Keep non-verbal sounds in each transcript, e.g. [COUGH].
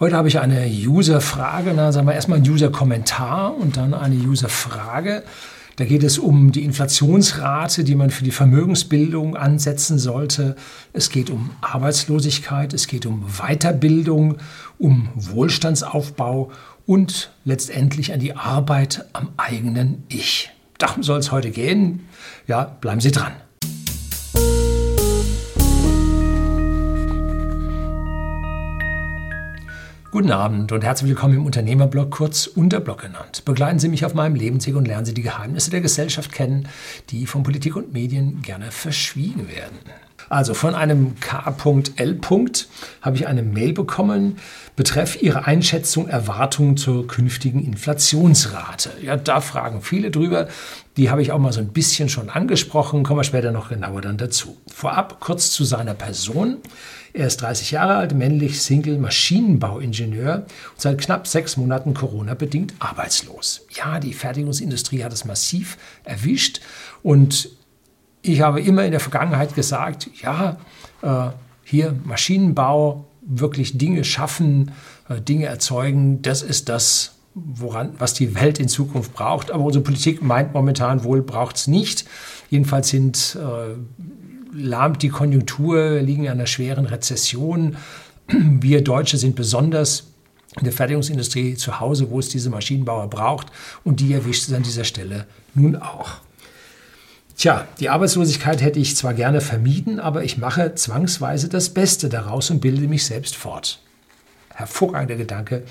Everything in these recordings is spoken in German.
Heute habe ich eine User-Frage, na sagen wir erstmal ein User-Kommentar und dann eine User-Frage. Da geht es um die Inflationsrate, die man für die Vermögensbildung ansetzen sollte. Es geht um Arbeitslosigkeit, es geht um Weiterbildung, um Wohlstandsaufbau und letztendlich an die Arbeit am eigenen Ich. Darum soll es heute gehen. Ja, bleiben Sie dran. Guten Abend und herzlich willkommen im Unternehmerblog, kurz Unterblog genannt. Begleiten Sie mich auf meinem Lebensweg und lernen Sie die Geheimnisse der Gesellschaft kennen, die von Politik und Medien gerne verschwiegen werden. Also von einem K.L. habe ich eine Mail bekommen, betreff Ihre Einschätzung, Erwartungen zur künftigen Inflationsrate. Ja, da fragen viele drüber. Die habe ich auch mal so ein bisschen schon angesprochen, kommen wir später noch genauer dann dazu. Vorab kurz zu seiner Person. Er ist 30 Jahre alt, männlich, Single, Maschinenbauingenieur und seit knapp sechs Monaten Corona-bedingt arbeitslos. Ja, die Fertigungsindustrie hat es massiv erwischt und ich habe immer in der Vergangenheit gesagt, ja, äh, hier Maschinenbau, wirklich Dinge schaffen, äh, Dinge erzeugen, das ist das, woran, was die Welt in Zukunft braucht. Aber unsere Politik meint momentan wohl, braucht es nicht. Jedenfalls sind äh, lahmt die Konjunktur, liegen in einer schweren Rezession. [CLEARS THROAT] Wir Deutsche sind besonders in der Fertigungsindustrie zu Hause, wo es diese Maschinenbauer braucht. Und die erwischt es an dieser Stelle nun auch. Tja, die Arbeitslosigkeit hätte ich zwar gerne vermieden, aber ich mache zwangsweise das Beste daraus und bilde mich selbst fort. Hervorragender Gedanke.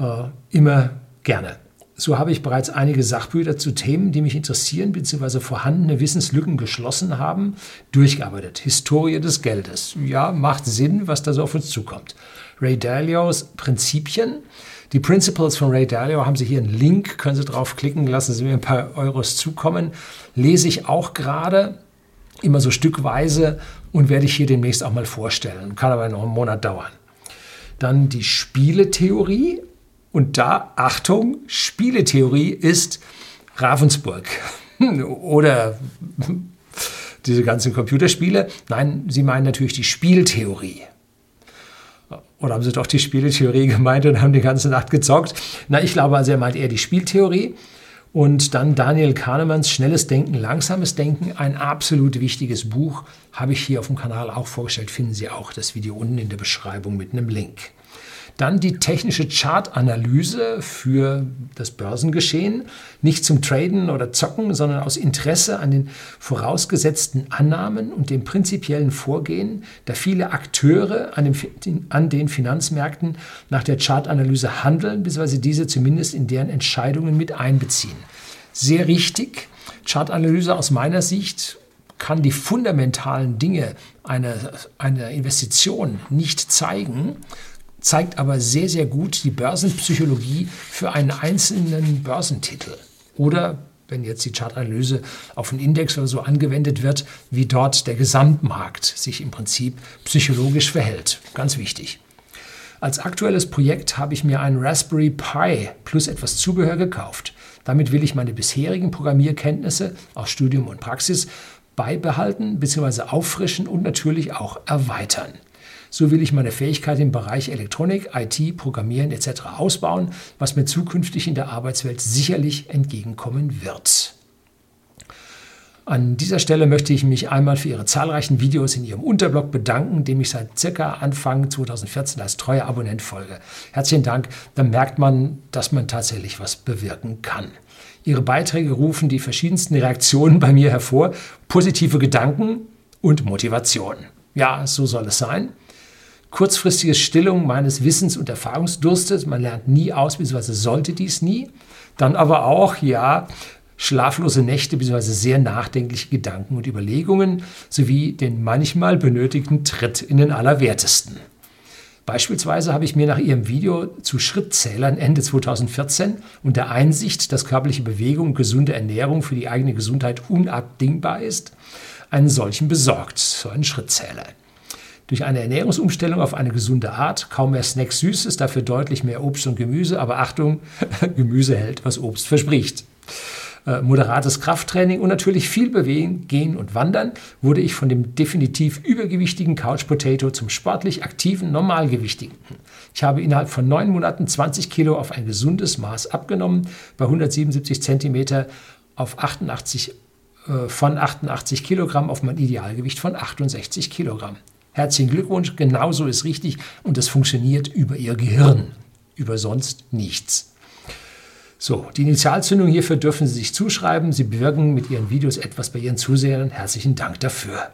Äh, immer gerne. So habe ich bereits einige Sachbücher zu Themen, die mich interessieren bzw. vorhandene Wissenslücken geschlossen haben, durchgearbeitet. Historie des Geldes. Ja, macht Sinn, was da so auf uns zukommt. Ray Dalios Prinzipien. Die Principles von Ray Dalio haben Sie hier einen Link, können Sie draufklicken, lassen Sie mir ein paar Euros zukommen. Lese ich auch gerade, immer so stückweise und werde ich hier demnächst auch mal vorstellen. Kann aber noch einen Monat dauern. Dann die Spieletheorie und da, Achtung, Spieletheorie ist Ravensburg [LAUGHS] oder diese ganzen Computerspiele. Nein, Sie meinen natürlich die Spieltheorie. Oder haben Sie doch die Spieletheorie [LAUGHS] gemeint und haben die ganze Nacht gezockt? Na, ich glaube also, er meint eher die Spieltheorie. Und dann Daniel Kahnemanns Schnelles Denken, Langsames Denken, ein absolut wichtiges Buch, habe ich hier auf dem Kanal auch vorgestellt. Finden Sie auch das Video unten in der Beschreibung mit einem Link. Dann die technische Chartanalyse für das Börsengeschehen, nicht zum Traden oder Zocken, sondern aus Interesse an den vorausgesetzten Annahmen und dem prinzipiellen Vorgehen, da viele Akteure an, dem, an den Finanzmärkten nach der Chartanalyse handeln, bzw. diese zumindest in deren Entscheidungen mit einbeziehen. Sehr richtig. Chartanalyse aus meiner Sicht kann die fundamentalen Dinge einer, einer Investition nicht zeigen, zeigt aber sehr, sehr gut die Börsenpsychologie für einen einzelnen Börsentitel. Oder wenn jetzt die Chartanalyse auf einen Index oder so angewendet wird, wie dort der Gesamtmarkt sich im Prinzip psychologisch verhält. Ganz wichtig. Als aktuelles Projekt habe ich mir einen Raspberry Pi plus etwas Zubehör gekauft. Damit will ich meine bisherigen Programmierkenntnisse aus Studium und Praxis beibehalten bzw. auffrischen und natürlich auch erweitern. So will ich meine Fähigkeit im Bereich Elektronik, IT, Programmieren etc. ausbauen, was mir zukünftig in der Arbeitswelt sicherlich entgegenkommen wird. An dieser Stelle möchte ich mich einmal für Ihre zahlreichen Videos in Ihrem Unterblog bedanken, dem ich seit circa Anfang 2014 als treuer Abonnent folge. Herzlichen Dank, da merkt man, dass man tatsächlich was bewirken kann. Ihre Beiträge rufen die verschiedensten Reaktionen bei mir hervor, positive Gedanken und Motivation. Ja, so soll es sein kurzfristige Stillung meines Wissens- und Erfahrungsdurstes. Man lernt nie aus, beziehungsweise sollte dies nie. Dann aber auch, ja, schlaflose Nächte beziehungsweise sehr nachdenkliche Gedanken und Überlegungen sowie den manchmal benötigten Tritt in den Allerwertesten. Beispielsweise habe ich mir nach Ihrem Video zu Schrittzählern Ende 2014 und der Einsicht, dass körperliche Bewegung und gesunde Ernährung für die eigene Gesundheit unabdingbar ist, einen solchen besorgt, so einen Schrittzähler. Durch eine Ernährungsumstellung auf eine gesunde Art, kaum mehr Snacks Süßes, dafür deutlich mehr Obst und Gemüse, aber Achtung, [LAUGHS] Gemüse hält, was Obst verspricht. äh, moderates Krafttraining und natürlich viel bewegen, gehen und wandern, wurde ich von dem definitiv übergewichtigen Couch Potato zum sportlich aktiven Normalgewichtigen. Ich habe innerhalb von neun Monaten 20 Kilo auf ein gesundes Maß abgenommen, bei 177 Zentimeter auf 88 äh, von 88 Kilogramm auf mein Idealgewicht von 68 Kilogramm. Herzlichen Glückwunsch, genauso ist richtig und es funktioniert über Ihr Gehirn, über sonst nichts. So, die Initialzündung hierfür dürfen Sie sich zuschreiben. Sie bewirken mit Ihren Videos etwas bei Ihren Zusehern. Herzlichen Dank dafür.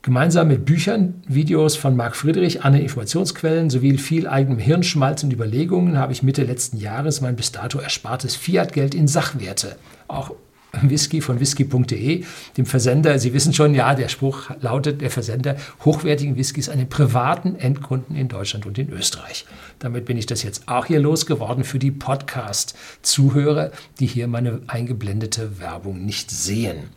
Gemeinsam mit Büchern, Videos von Marc Friedrich, anderen Informationsquellen sowie viel eigenem Hirnschmalz und Überlegungen habe ich Mitte letzten Jahres mein bis dato erspartes Fiat-Geld in Sachwerte, auch Whisky von whisky.de, dem Versender. Sie wissen schon, ja, der Spruch lautet, der Versender hochwertigen Whiskys an den privaten Endkunden in Deutschland und in Österreich. Damit bin ich das jetzt auch hier losgeworden für die Podcast-Zuhörer, die hier meine eingeblendete Werbung nicht sehen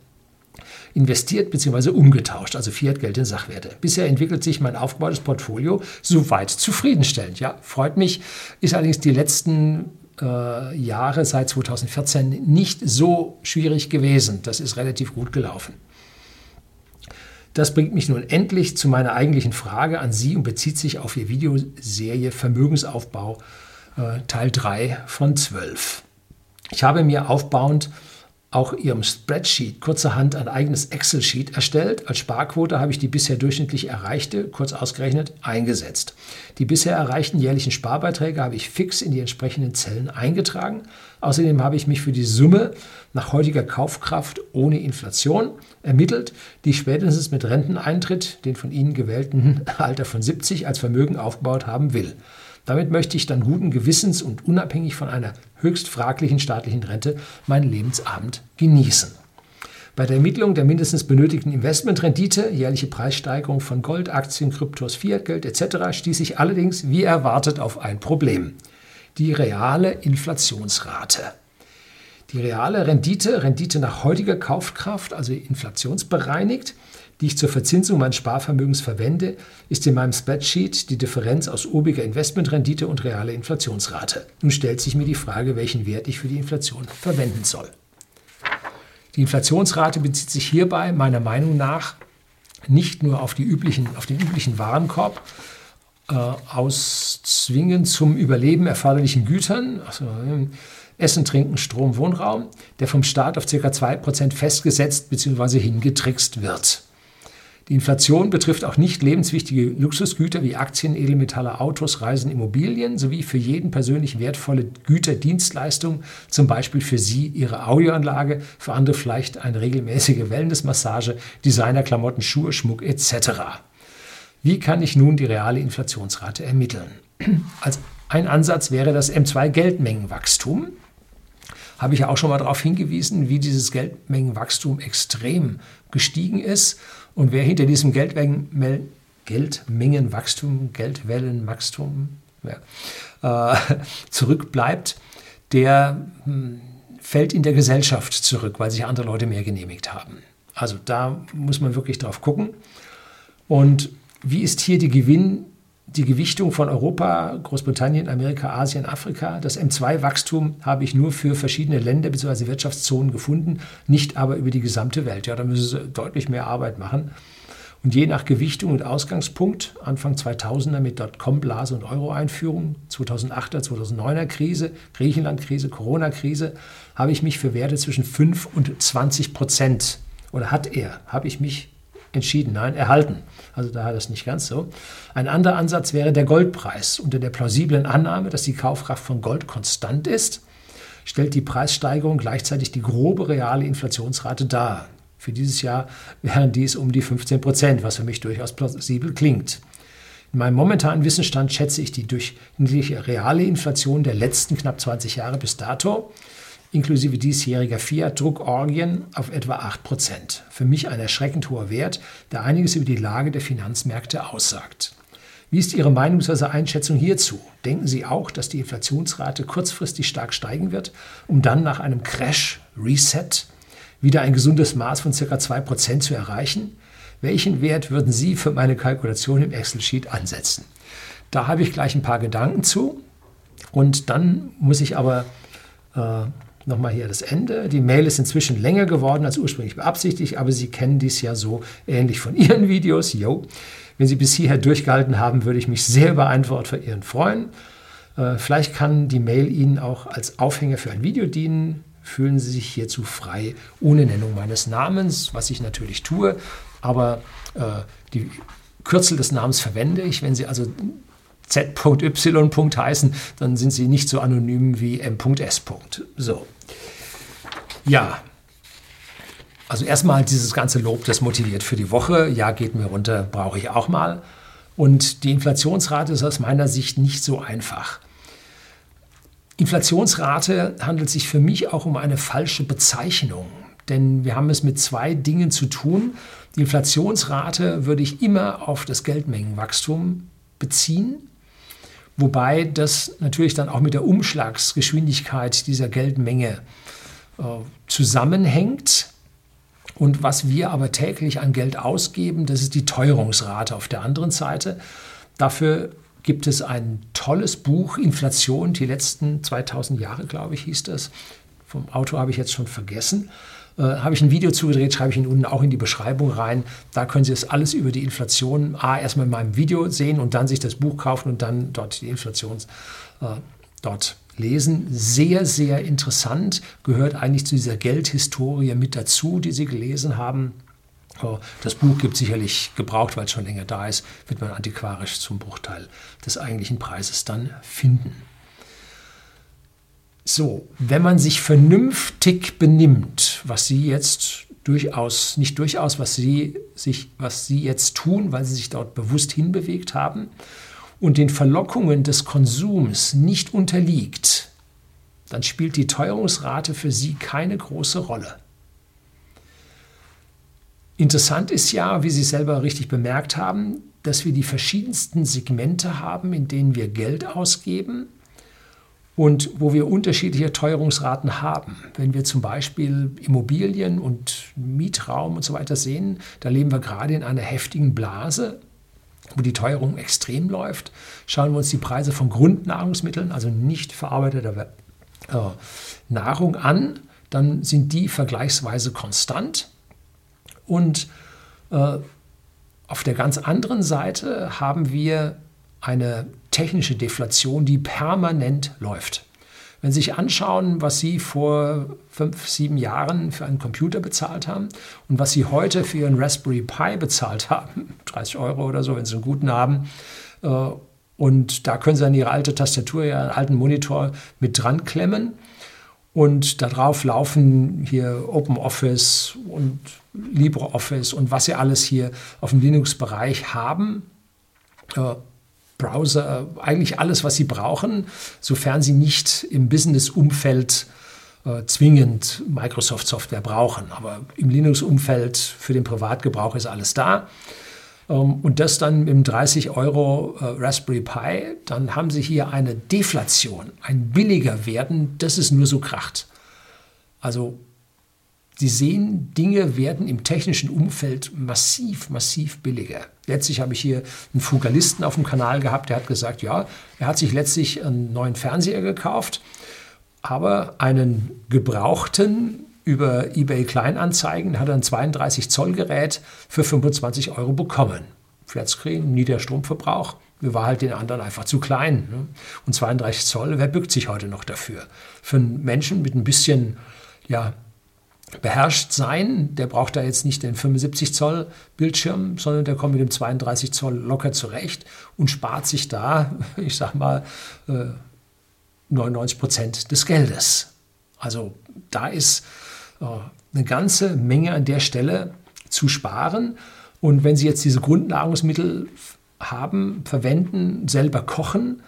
investiert bzw. umgetauscht, also Fiat-Geld in Sachwerte. Bisher entwickelt sich mein aufgebautes Portfolio soweit zufriedenstellend. Ja, freut mich, ist allerdings die letzten Jahre seit 2014 nicht so schwierig gewesen. Das ist relativ gut gelaufen. Das bringt mich nun endlich zu meiner eigentlichen Frage an Sie und bezieht sich auf Ihr Videoserie Vermögensaufbau äh, Teil 3 von 12. Ich habe mir aufbauend auch ihrem Spreadsheet kurzerhand ein eigenes Excel-Sheet erstellt. Als Sparquote habe ich die bisher durchschnittlich erreichte, kurz ausgerechnet, eingesetzt. Die bisher erreichten jährlichen Sparbeiträge habe ich fix in die entsprechenden Zellen eingetragen. Außerdem habe ich mich für die Summe nach heutiger Kaufkraft ohne Inflation ermittelt, die spätestens mit Renteneintritt, den von Ihnen gewählten [LAUGHS] Alter von 70, als Vermögen aufgebaut haben will. Damit möchte ich dann guten Gewissens und unabhängig von einer höchst fraglichen staatlichen Rente meinen Lebensabend genießen. Bei der Ermittlung der mindestens benötigten Investmentrendite, jährliche Preissteigerung von Gold, Aktien, Kryptos, Fiatgeld etc. stieß ich allerdings wie erwartet auf ein Problem. Die reale Inflationsrate. Die reale Rendite, Rendite nach heutiger Kaufkraft, also inflationsbereinigt, die ich zur Verzinsung meines Sparvermögens verwende, ist in meinem Spreadsheet die Differenz aus obiger Investmentrendite und realer Inflationsrate. Nun stellt sich mir die Frage, welchen Wert ich für die Inflation verwenden soll. Die Inflationsrate bezieht sich hierbei meiner Meinung nach nicht nur auf, üblichen, auf den üblichen Warenkorb äh, aus zwingend zum Überleben erforderlichen Gütern, also äh, Essen, Trinken, Strom, Wohnraum, der vom Staat auf ca. 2% festgesetzt bzw. hingetrickst wird. Die Inflation betrifft auch nicht lebenswichtige Luxusgüter wie Aktien, Edelmetalle, Autos, Reisen, Immobilien sowie für jeden persönlich wertvolle Güter, Dienstleistungen, zum Beispiel für Sie Ihre Audioanlage, für andere vielleicht eine regelmäßige Wellnessmassage, Designerklamotten, Schuhe, Schmuck etc. Wie kann ich nun die reale Inflationsrate ermitteln? Als ein Ansatz wäre das M2-Geldmengenwachstum habe ich ja auch schon mal darauf hingewiesen, wie dieses Geldmengenwachstum extrem gestiegen ist und wer hinter diesem Geldmengen, Geldmengenwachstum, Geldwellenwachstum ja, äh, [LAUGHS] zurückbleibt, der hm, fällt in der Gesellschaft zurück, weil sich andere Leute mehr genehmigt haben. Also da muss man wirklich drauf gucken. Und wie ist hier die Gewinn, die Gewichtung von Europa, Großbritannien, Amerika, Asien, Afrika. Das M2-Wachstum habe ich nur für verschiedene Länder bzw. Wirtschaftszonen gefunden, nicht aber über die gesamte Welt. Ja, da müssen sie deutlich mehr Arbeit machen. Und je nach Gewichtung und Ausgangspunkt, Anfang 2000er mit Dotcom-Blase und Euro-Einführung, 2008er, 2009er Krise, Griechenland-Krise, Corona-Krise, habe ich mich für Werte zwischen 5 und 20 Prozent, oder hat er, habe ich mich entschieden, nein, erhalten. Also daher das nicht ganz so. Ein anderer Ansatz wäre der Goldpreis. Unter der plausiblen Annahme, dass die Kaufkraft von Gold konstant ist, stellt die Preissteigerung gleichzeitig die grobe reale Inflationsrate dar. Für dieses Jahr wären dies um die 15 Prozent, was für mich durchaus plausibel klingt. In meinem momentanen Wissensstand schätze ich die durchschnittliche reale Inflation der letzten knapp 20 Jahre bis dato inklusive diesjähriger Fiat-Druckorgien auf etwa 8%. Für mich ein erschreckend hoher Wert, der einiges über die Lage der Finanzmärkte aussagt. Wie ist Ihre Meinung bzw. Einschätzung hierzu? Denken Sie auch, dass die Inflationsrate kurzfristig stark steigen wird, um dann nach einem Crash, Reset, wieder ein gesundes Maß von ca. 2% zu erreichen? Welchen Wert würden Sie für meine Kalkulation im Excel-Sheet ansetzen? Da habe ich gleich ein paar Gedanken zu. Und dann muss ich aber äh, nochmal hier das Ende. Die Mail ist inzwischen länger geworden als ursprünglich beabsichtigt, aber Sie kennen dies ja so ähnlich von [LAUGHS] Ihren Videos. Yo. Wenn Sie bis hierher durchgehalten haben, würde ich mich sehr über ein Wort von Ihnen freuen. Äh, vielleicht kann die Mail Ihnen auch als Aufhänger für ein Video dienen. Fühlen Sie sich hierzu frei, ohne Nennung meines Namens, was ich natürlich tue, aber äh, die Kürzel des Namens verwende ich. Wenn Sie also Z.Y. heißen, dann sind Sie nicht so anonym wie M.S. So. Ja, also erstmal dieses ganze Lob, das motiviert für die Woche. Ja, geht mir runter, brauche ich auch mal. Und die Inflationsrate ist aus meiner Sicht nicht so einfach. Inflationsrate handelt sich für mich auch um eine falsche Bezeichnung, denn wir haben es mit zwei Dingen zu tun. Die Inflationsrate würde ich immer auf das Geldmengenwachstum beziehen, wobei das natürlich dann auch mit der Umschlagsgeschwindigkeit dieser Geldmenge äh, zusammenhängt. Und was wir aber täglich an Geld ausgeben, das ist die Teuerungsrate auf der anderen Seite. Dafür gibt es ein tolles Buch, Inflation, die letzten 2000 Jahre, glaube ich, hieß das. Vom Autor habe ich jetzt schon vergessen. Äh, habe ich ein Video zugedreht, schreibe ich Ihnen unten auch in die Beschreibung rein. Da können Sie das alles über die Inflation A erstmal in meinem Video sehen und dann sich das Buch kaufen und dann dort die Inflation äh, dort lesen. Sehr, sehr interessant, gehört eigentlich zu dieser Geldhistorie mit dazu, die Sie gelesen haben. Das Buch gibt sicherlich gebraucht, weil es schon länger da ist, wird man antiquarisch zum Bruchteil des eigentlichen Preises dann finden. So, wenn man sich vernünftig benimmt, was Sie jetzt durchaus, nicht durchaus, was Sie, sich, was Sie jetzt tun, weil Sie sich dort bewusst hinbewegt haben, und den Verlockungen des Konsums nicht unterliegt, dann spielt die Teuerungsrate für Sie keine große Rolle. Interessant ist ja, wie Sie selber richtig bemerkt haben, dass wir die verschiedensten Segmente haben, in denen wir Geld ausgeben und wo wir unterschiedliche Teuerungsraten haben. Wenn wir zum Beispiel Immobilien und Mietraum und so weiter sehen, da leben wir gerade in einer heftigen Blase wo die Teuerung extrem läuft. Schauen wir uns die Preise von Grundnahrungsmitteln, also nicht verarbeiteter äh, Nahrung an, dann sind die vergleichsweise konstant. Und äh, auf der ganz anderen Seite haben wir eine technische Deflation, die permanent läuft. Wenn Sie sich anschauen, was Sie vor fünf, sieben Jahren für einen Computer bezahlt haben und was Sie heute für Ihren Raspberry Pi bezahlt [LAUGHS] haben, 30 Euro oder so, wenn Sie einen guten haben, äh, und da können Sie an Ihre alte Tastatur, Ihren alten Monitor mit dran klemmen. Und darauf laufen hier OpenOffice und LibreOffice und was Sie alles hier auf dem Linux-Bereich haben. Browser, eigentlich alles, was Sie brauchen, sofern Sie nicht im Business-Umfeld äh, zwingend Microsoft-Software brauchen. Aber im Linux-Umfeld für den Privatgebrauch ist alles da. Ähm, und das dann im 30 Euro äh, Raspberry Pi, dann haben Sie hier eine Deflation, ein billiger werden, das ist nur so kracht. Also Sie sehen, Dinge werden im technischen Umfeld massiv, massiv billiger. Letztlich habe ich hier einen Fugalisten auf dem Kanal gehabt, der hat gesagt, ja, er hat sich letztlich einen neuen Fernseher gekauft, aber einen gebrauchten über eBay Kleinanzeigen hat er ein 32 Zoll Gerät für 25 Euro bekommen. Flatscreen, Niederstromverbrauch, mir war halt den anderen einfach zu klein. Ne? Und 32 Zoll, wer bückt sich heute noch dafür? Für einen Menschen mit ein bisschen ja, beherrscht sein. Der braucht da jetzt nicht den 75 Zoll Bildschirm, sondern der kommt mit dem 32 Zoll locker zurecht und spart sich da, [LAUGHS] ich sag mal, 99 äh, Prozent des Geldes. Also da ist äh, eine ganze Menge an der Stelle zu sparen. Und wenn Sie jetzt diese Grundnahrungsmittel haben, verwenden, selber kochen,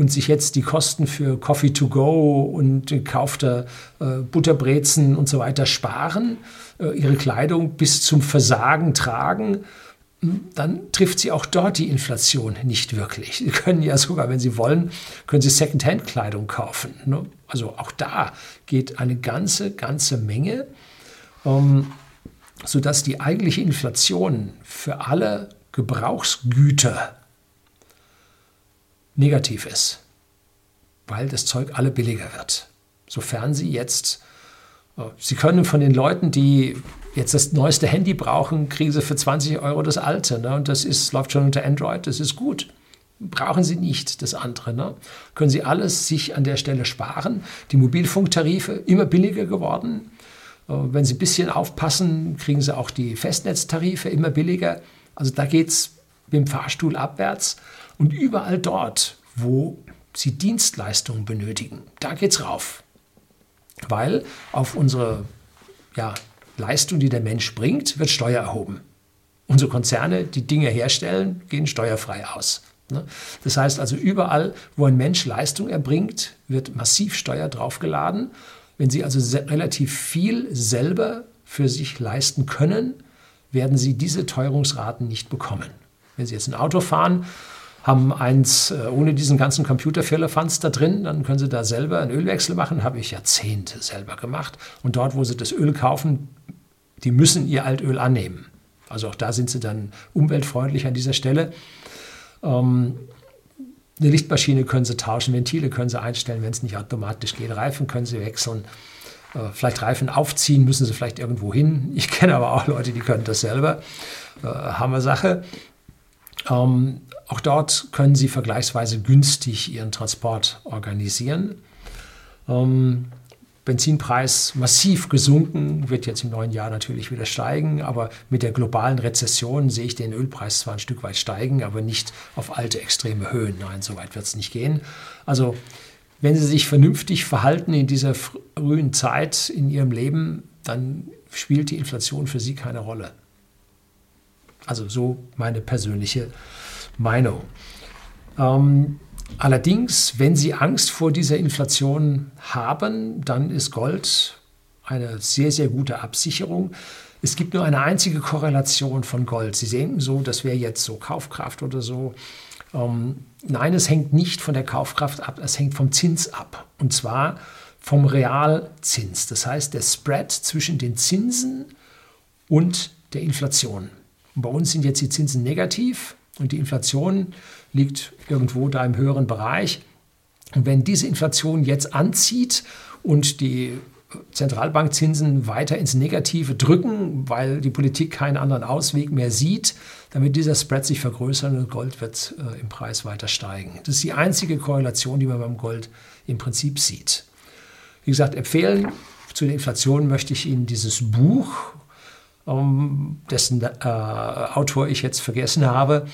und sich jetzt die Kosten für Coffee to go und gekaufte äh, Butterbrezen und so weiter sparen, äh, ihre Kleidung bis zum Versagen tragen, hm, dann trifft sie auch dort die Inflation nicht wirklich. Sie können ja sogar, wenn Sie wollen, können Sie Secondhand-Kleidung kaufen. Ne? Also auch da geht eine ganze, ganze Menge, ähm, sodass die eigentliche Inflation für alle Gebrauchsgüter negativ ist, weil das Zeug alle billiger wird. sofern Sie jetzt, äh, Sie können von den Leuten, die jetzt das neueste Handy brauchen, kriegen Sie für 20 Euro das alte. Ne? Und das ist, läuft schon unter Android, das ist gut. Brauchen Sie nicht das andere. Ne? Können Sie alles sich an der Stelle sparen. Die Mobilfunktarife immer billiger geworden. Äh, wenn Sie ein bisschen aufpassen, kriegen Sie auch die Festnetztarife immer billiger. Also da geht es mit dem Fahrstuhl abwärts. Und überall dort, wo Sie Dienstleistungen benötigen, da geht es rauf. Weil auf unsere ja, Leistung, die der Mensch bringt, wird Steuer erhoben. Unsere Konzerne, die Dinge herstellen, gehen steuerfrei aus. Ne? Das heißt also, überall, wo ein Mensch Leistung erbringt, wird massiv Steuer draufgeladen. Wenn Sie also relativ viel selber für sich leisten können, werden Sie diese Teuerungsraten nicht bekommen. Wenn Sie jetzt ein Auto fahren, haben eins äh, ohne diesen ganzen Computerfirlefanz da drin, dann können Sie da selber einen Ölwechsel machen, habe ich Jahrzehnte selber gemacht. Und dort, wo Sie das Öl kaufen, die müssen ihr Altöl annehmen. Also auch da sind sie dann umweltfreundlich an dieser Stelle. Ähm, eine Lichtmaschine können sie tauschen, Ventile können sie einstellen, wenn es nicht automatisch geht. Reifen können sie wechseln. Äh, vielleicht Reifen aufziehen, müssen sie vielleicht irgendwo hin. Ich kenne aber auch Leute, die können das selber. Äh, Hammer Sache. Ähm, auch dort können sie vergleichsweise günstig ihren Transport organisieren. Ähm, Benzinpreis massiv gesunken, wird jetzt im neuen Jahr natürlich wieder steigen, aber mit der globalen Rezession sehe ich den Ölpreis zwar ein Stück weit steigen, aber nicht auf alte extreme Höhen. Nein, so weit wird es nicht gehen. Also wenn Sie sich vernünftig verhalten in dieser frühen Zeit in Ihrem Leben, dann spielt die Inflation für Sie keine Rolle. Also so meine persönliche Meinung. Ähm, Allerdings, wenn Sie Angst vor dieser Inflation haben, dann ist Gold eine sehr, sehr gute Absicherung. Es gibt nur eine einzige Korrelation von Gold. Sie denken so, das wäre jetzt so Kaufkraft oder so. Ähm, nein, es hängt nicht von der Kaufkraft ab, es hängt vom Zins ab. Und zwar vom Realzins. Das heißt, der Spread zwischen den Zinsen und der Inflation. Und bei uns sind jetzt die Zinsen negativ und die Inflation liegt irgendwo da im höheren Bereich. Und wenn diese Inflation jetzt anzieht und die Zentralbankzinsen weiter ins Negative drücken, weil die Politik keinen anderen Ausweg mehr sieht, damit dieser Spread sich vergrößert und Gold wird äh, im Preis weiter steigen. Das ist die einzige Korrelation, die man beim Gold im Prinzip sieht. Wie gesagt, empfehlen zu der Inflation möchte ich Ihnen dieses Buch, ähm, dessen äh, Autor ich jetzt vergessen habe,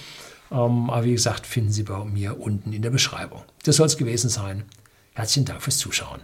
ähm, aber wie gesagt, finden Sie bei mir unten in der Beschreibung. Das soll es gewesen sein. Herzlichen Dank fürs Zuschauen.